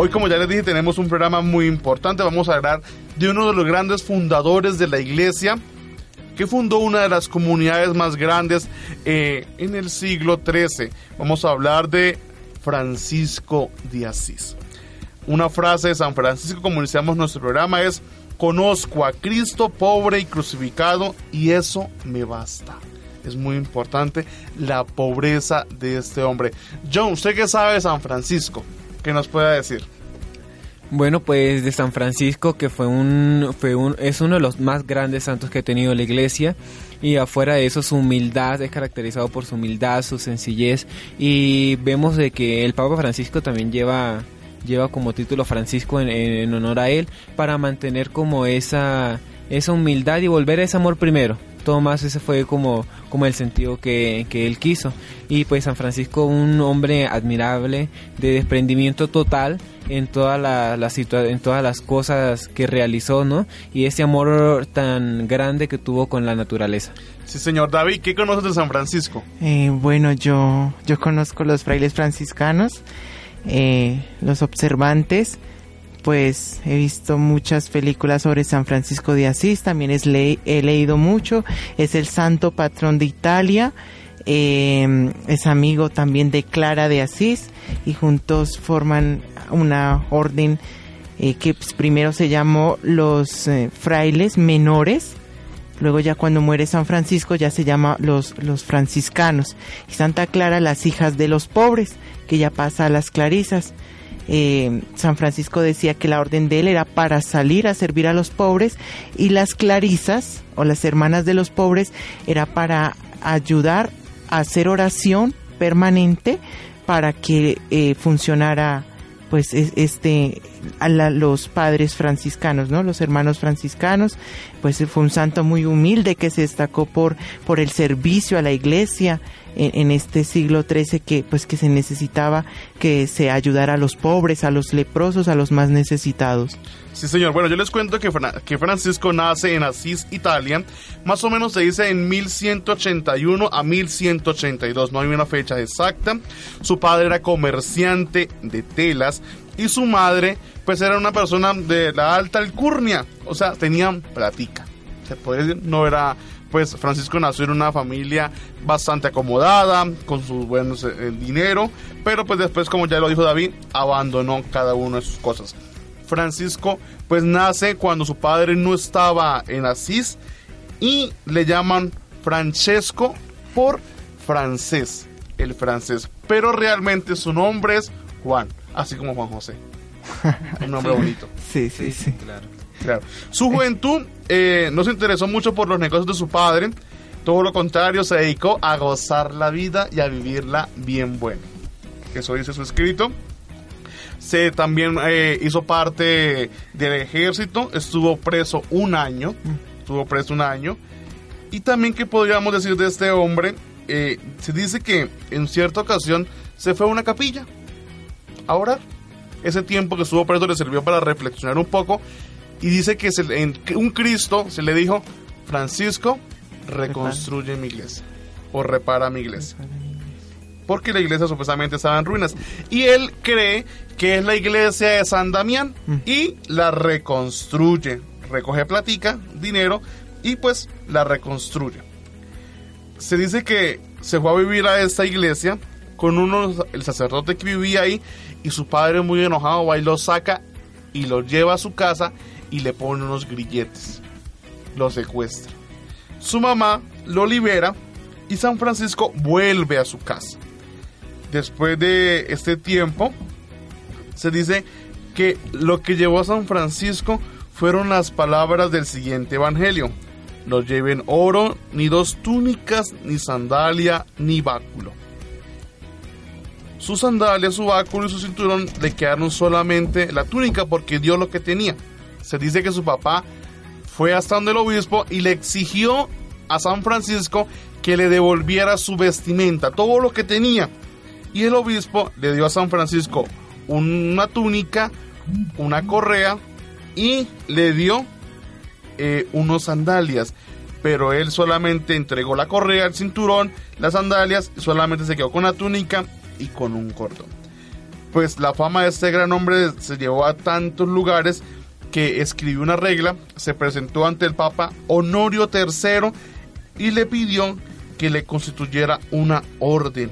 Hoy, como ya les dije, tenemos un programa muy importante. Vamos a hablar de uno de los grandes fundadores de la iglesia, que fundó una de las comunidades más grandes eh, en el siglo XIII. Vamos a hablar de Francisco de Asís. Una frase de San Francisco, como iniciamos nuestro programa, es, conozco a Cristo pobre y crucificado y eso me basta. Es muy importante la pobreza de este hombre. John, ¿usted qué sabe de San Francisco? ¿Qué nos puede decir? Bueno, pues de San Francisco, que fue un, fue un, es uno de los más grandes santos que ha tenido la iglesia. Y afuera de eso, su humildad es caracterizado por su humildad, su sencillez. Y vemos de que el Papa Francisco también lleva, lleva como título Francisco en, en honor a él, para mantener como esa, esa humildad y volver a ese amor primero más ese fue como, como el sentido que, él quiso. Y pues San Francisco, un hombre admirable, de desprendimiento total en, toda la, la en todas las cosas que realizó, ¿no? Y ese amor tan grande que tuvo con la naturaleza. Sí, señor David, ¿qué conoces de San Francisco? Eh, bueno, yo, yo conozco los frailes franciscanos, eh, los observantes, pues he visto muchas películas sobre San Francisco de Asís, también es he leído mucho, es el santo patrón de Italia, em, es amigo también de Clara de Asís y juntos forman una orden eh, que pues, primero se llamó los eh, frailes menores, luego ya cuando muere San Francisco ya se llama los, los franciscanos y Santa Clara las hijas de los pobres, que ya pasa a las clarisas. Eh, San Francisco decía que la orden de él era para salir a servir a los pobres y las clarisas o las hermanas de los pobres era para ayudar a hacer oración permanente para que eh, funcionara pues este a los padres franciscanos, ¿no? Los hermanos franciscanos, pues fue un santo muy humilde que se destacó por por el servicio a la iglesia, en, este siglo XIII que pues que se necesitaba que se ayudara a los pobres, a los leprosos, a los más necesitados. Sí, señor. Bueno, yo les cuento que, que Francisco nace en Asís, Italia. Más o menos se dice en 1181 a 1182. No hay una fecha exacta. Su padre era comerciante de telas y su madre pues era una persona de la alta alcurnia. O sea, tenían platica. Se puede decir, no era pues Francisco nació en una familia bastante acomodada, con su buen eh, dinero, pero pues después, como ya lo dijo David, abandonó cada una de sus cosas. Francisco pues nace cuando su padre no estaba en Asís y le llaman Francesco por francés, el francés, pero realmente su nombre es Juan, así como Juan José. Un nombre bonito. Sí, sí, sí. Claro. claro. Su juventud eh, no se interesó mucho por los negocios de su padre, todo lo contrario, se dedicó a gozar la vida y a vivirla bien buena. Eso dice su escrito. Se también eh, hizo parte del ejército, estuvo preso un año, estuvo preso un año. Y también que podríamos decir de este hombre, eh, se dice que en cierta ocasión se fue a una capilla Ahora, Ese tiempo que estuvo preso le sirvió para reflexionar un poco y dice que en un Cristo se le dijo, Francisco, reconstruye mi iglesia o repara mi iglesia. porque la iglesia supuestamente estaba en ruinas. Y él cree que es la iglesia de San Damián Mm. y la reconstruye. Recoge platica, dinero y pues la reconstruye. Se dice que se fue a vivir a esta iglesia con uno, el sacerdote que vivía ahí y su padre muy enojado va y lo saca y lo lleva a su casa y le pone unos grilletes. Lo secuestra. Su mamá lo libera y San Francisco vuelve a su casa. Después de este tiempo, se dice que lo que llevó a San Francisco fueron las palabras del siguiente evangelio. No lleven oro, ni dos túnicas, ni sandalia, ni báculo. Su sandalia, su báculo y su cinturón le quedaron solamente la túnica porque dio lo que tenía. Se dice que su papá fue hasta donde el obispo y le exigió a San Francisco que le devolviera su vestimenta, todo lo que tenía. Y el obispo le dio a San Francisco una túnica, una correa y le dio eh, unos sandalias. Pero él solamente entregó la correa, el cinturón, las sandalias solamente se quedó con la túnica y con un cordón. Pues la fama de este gran hombre se llevó a tantos lugares que escribió una regla, se presentó ante el Papa Honorio III y le pidió que le constituyera una orden,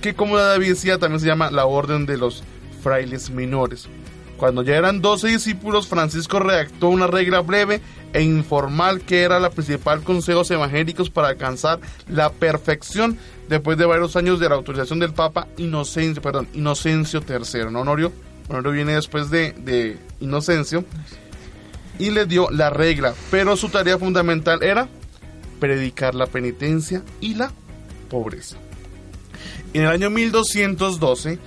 que como David decía también se llama la orden de los frailes menores. Cuando ya eran 12 discípulos, Francisco redactó una regla breve e informal que era la principal consejos evangélicos para alcanzar la perfección después de varios años de la autorización del Papa Inocencio, perdón, Inocencio III. ¿no, Honorio? Honorio viene después de, de Inocencio y le dio la regla, pero su tarea fundamental era predicar la penitencia y la pobreza. En el año 1212,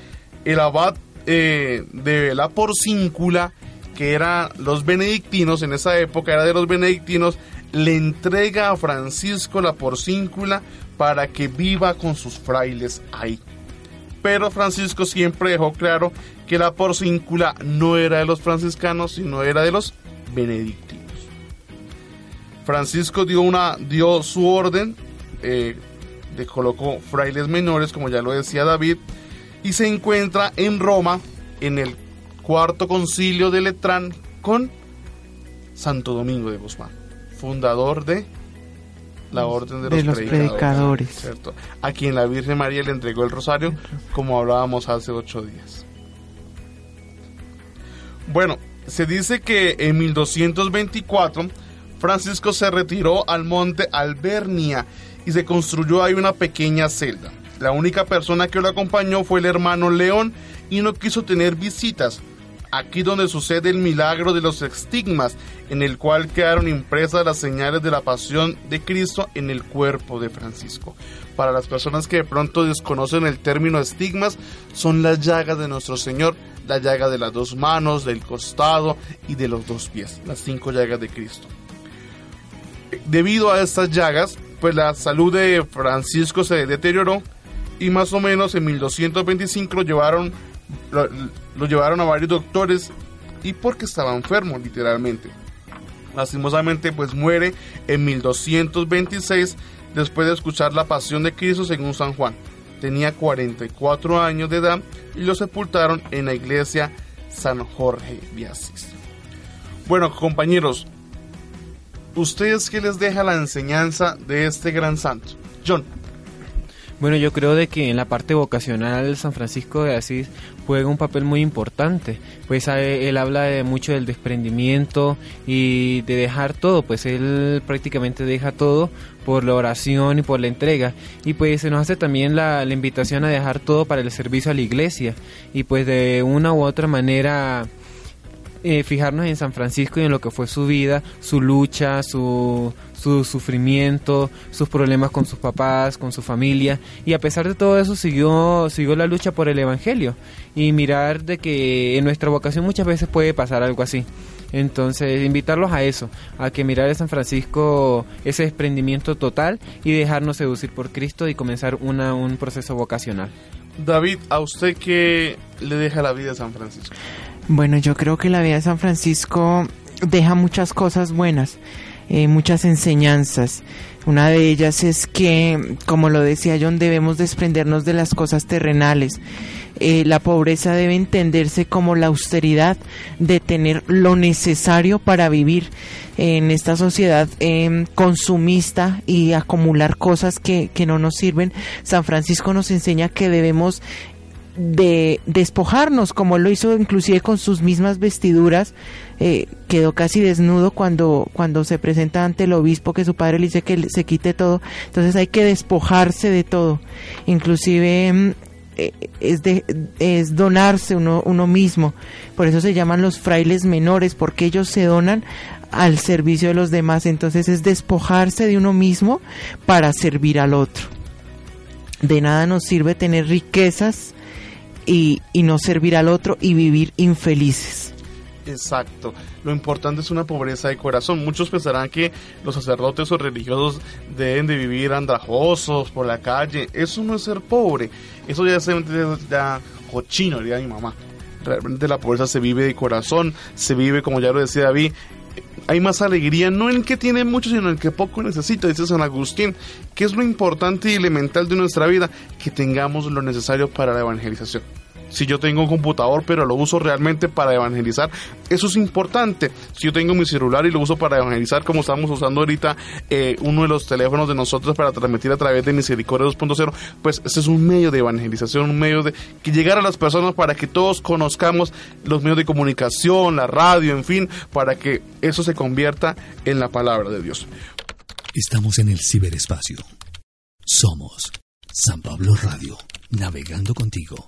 el abad eh, de la Porcíncula, que era los benedictinos, en esa época era de los benedictinos, le entrega a Francisco la Porcíncula para que viva con sus frailes ahí. Pero Francisco siempre dejó claro que la Porcíncula no era de los franciscanos, sino era de los benedictinos. Francisco dio, una, dio su orden, eh, le colocó frailes menores, como ya lo decía David, y se encuentra en Roma en el cuarto concilio de Letrán con Santo Domingo de Guzmán, fundador de la orden de los, predicadores. ¿cierto? a quien la Virgen María le entregó el rosario, como hablábamos hace ocho días. Bueno, se dice que en 1224 Francisco se retiró al monte Albernia y se construyó ahí una pequeña celda. La única persona que lo acompañó fue el hermano León y no quiso tener visitas. Aquí donde sucede el milagro de los estigmas, en el cual quedaron impresas las señales de la pasión de Cristo en el cuerpo de Francisco. Para las personas que de pronto desconocen el término estigmas, son las llagas de nuestro Señor, la llaga de las dos manos, del costado y de los dos pies, las cinco llagas de Cristo. Debido a estas llagas, pues la salud de Francisco se deterioró y más o menos en 1225 lo llevaron, lo, llevaron a varios doctores y porque estaba enfermo literalmente. Lastimosamente pues muere en 1226 después de escuchar la pasión de Cristo según San Juan. Tenía 44 años de edad y lo sepultaron en la iglesia San Jorge de. Bueno compañeros, ¿ustedes qué les deja la enseñanza de este gran santo? John. Bueno, yo creo de que en la parte vocacional San Francisco de Asís juega un papel muy importante, pues él habla de mucho del desprendimiento y de dejar todo, pues él prácticamente deja todo por la oración y por la entrega. Y pues se nos hace también la, la invitación a dejar todo para el servicio a la iglesia. Y pues de una u otra manera eh, fijarnos en San Francisco y en lo que fue su vida, su lucha, su, su sufrimiento, sus problemas con sus papás, con su familia y a pesar de todo eso siguió, siguió la lucha por el Evangelio y mirar de que en nuestra vocación muchas veces puede pasar algo así. Entonces, invitarlos a eso, a que mirar a San Francisco ese desprendimiento total y dejarnos seducir por Cristo y comenzar una, un proceso vocacional. David, ¿a usted qué le deja la vida de San Francisco? Bueno, yo creo que la vida de San Francisco deja muchas cosas buenas. Eh, muchas enseñanzas. Una de ellas es que, como lo decía John, debemos desprendernos de las cosas terrenales. Eh, la pobreza debe entenderse como la austeridad de tener lo necesario para vivir en esta sociedad em, consumista y acumular cosas que, que no nos sirven. San Francisco nos enseña que debemos de despojarnos, como lo hizo inclusive con sus mismas vestiduras, eh, quedó casi desnudo cuando, cuando se presenta ante el obispo que su padre le dice que se quite todo, entonces hay que despojarse de todo, inclusive mm, eh, es, de, es donarse uno, uno mismo, por eso se llaman los frailes menores, porque ellos se donan al servicio de los demás, entonces es despojarse de uno mismo para servir al otro. De nada nos sirve tener riquezas, y, no servir al otro y vivir infelices. Exacto. Lo importante es una pobreza de corazón. Muchos pensarán que los sacerdotes o religiosos deben de vivir andrajosos por la calle. Eso no es ser pobre. Eso ya es ya cochino, diría mi mamá. Realmente la pobreza se vive de corazón, se vive, como ya lo decía David, hay más alegría no en el que tiene mucho, sino en el que poco necesita, dice San Agustín, que es lo importante y elemental de nuestra vida, que tengamos lo necesario para la evangelización si yo tengo un computador pero lo uso realmente para evangelizar, eso es importante. Si yo tengo mi celular y lo uso para evangelizar, como estamos usando ahorita eh, uno de los teléfonos de nosotros para transmitir a través de Misericordia 2.0, pues ese es un medio de evangelización, un medio de que llegar a las personas para que todos conozcamos los medios de comunicación, la radio, en fin, para que eso se convierta en la palabra de Dios. Estamos en el ciberespacio. Somos San Pablo Radio, navegando contigo